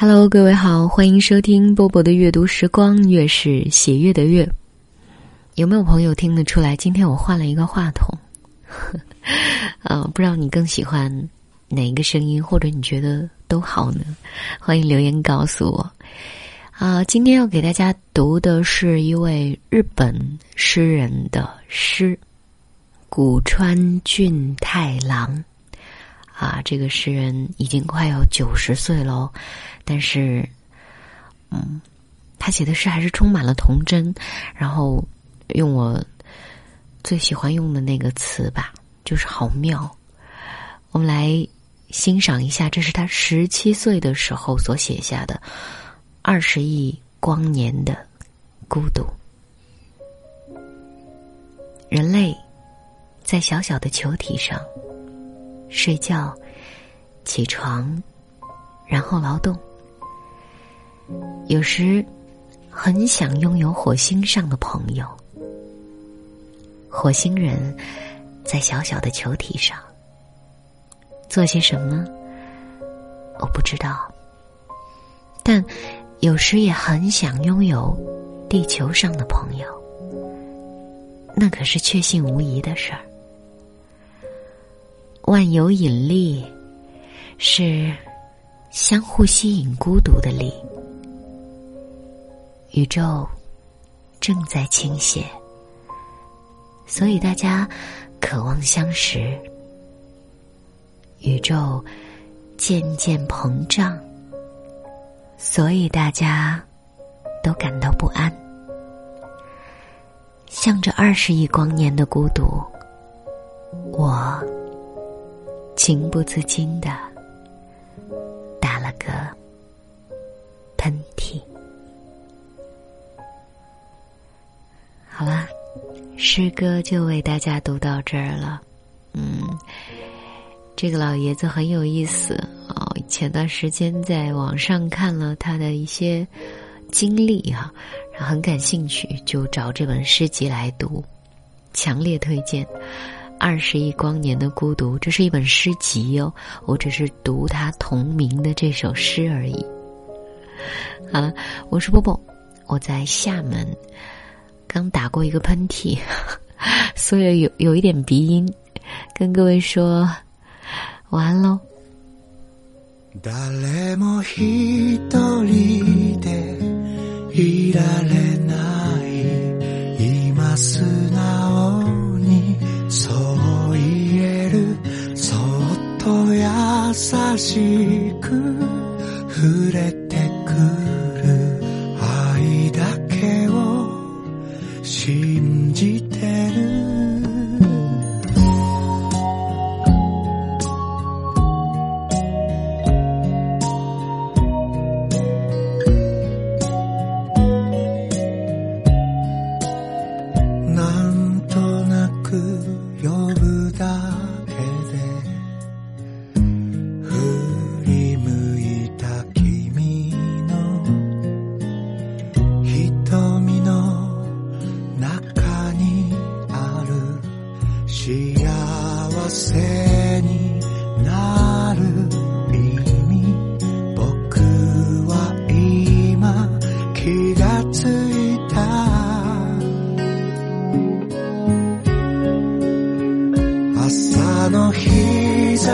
Hello，各位好，欢迎收听波波的阅读时光，月是喜悦的月。有没有朋友听得出来？今天我换了一个话筒，呃，不知道你更喜欢哪一个声音，或者你觉得都好呢？欢迎留言告诉我。啊，今天要给大家读的是一位日本诗人的诗，古川俊太郎。啊，这个诗人已经快要九十岁喽，但是，嗯，他写的诗还是充满了童真，然后用我最喜欢用的那个词吧，就是好妙。我们来欣赏一下，这是他十七岁的时候所写下的《二十亿光年的孤独》。人类在小小的球体上。睡觉，起床，然后劳动。有时很想拥有火星上的朋友。火星人在小小的球体上做些什么？我不知道。但有时也很想拥有地球上的朋友。那可是确信无疑的事儿。万有引力是相互吸引孤独的力，宇宙正在倾斜，所以大家渴望相识。宇宙渐渐膨胀，所以大家都感到不安。向着二十亿光年的孤独，我。情不自禁的打了个喷嚏。好啦，诗歌就为大家读到这儿了。嗯，这个老爷子很有意思哦。前段时间在网上看了他的一些经历哈，很感兴趣，就找这本诗集来读，强烈推荐。二十亿光年的孤独，这是一本诗集哦。我只是读他同名的这首诗而已。好了，我是波波，我在厦门，刚打过一个喷嚏，所以有有一点鼻音，跟各位说晚安喽。れてく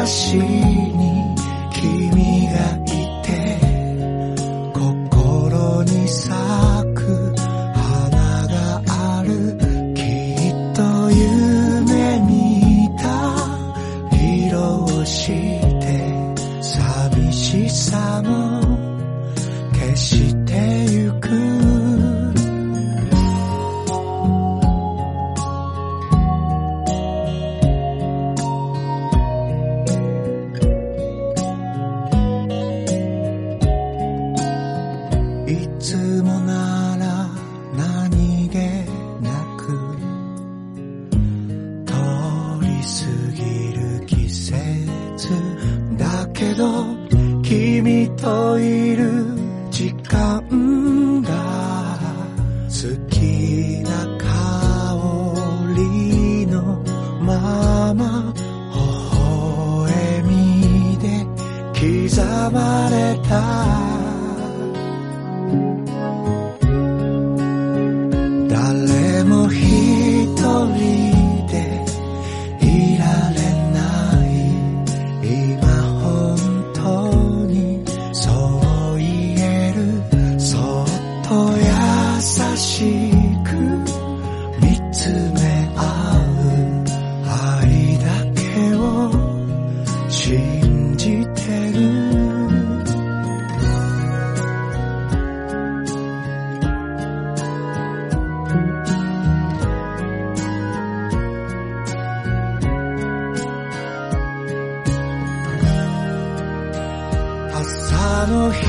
日差ど君といる時間が好きな香りのまま微笑みで刻まれた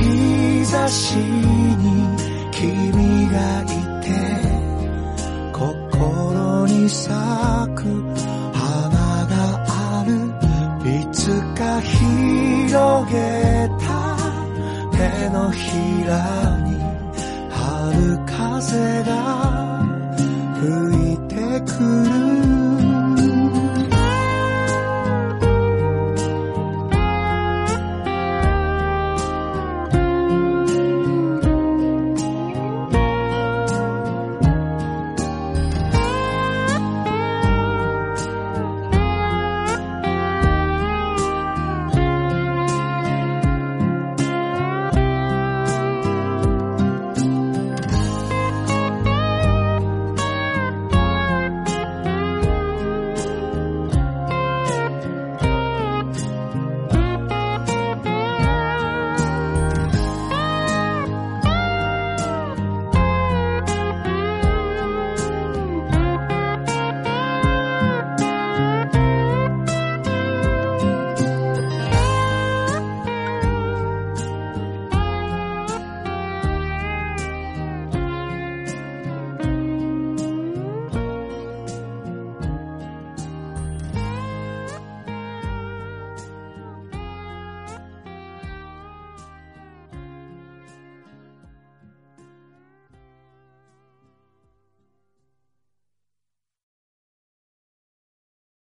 日差しに君がいて心に咲く花がある。いつか広げた手のひらに春風が吹いてくる。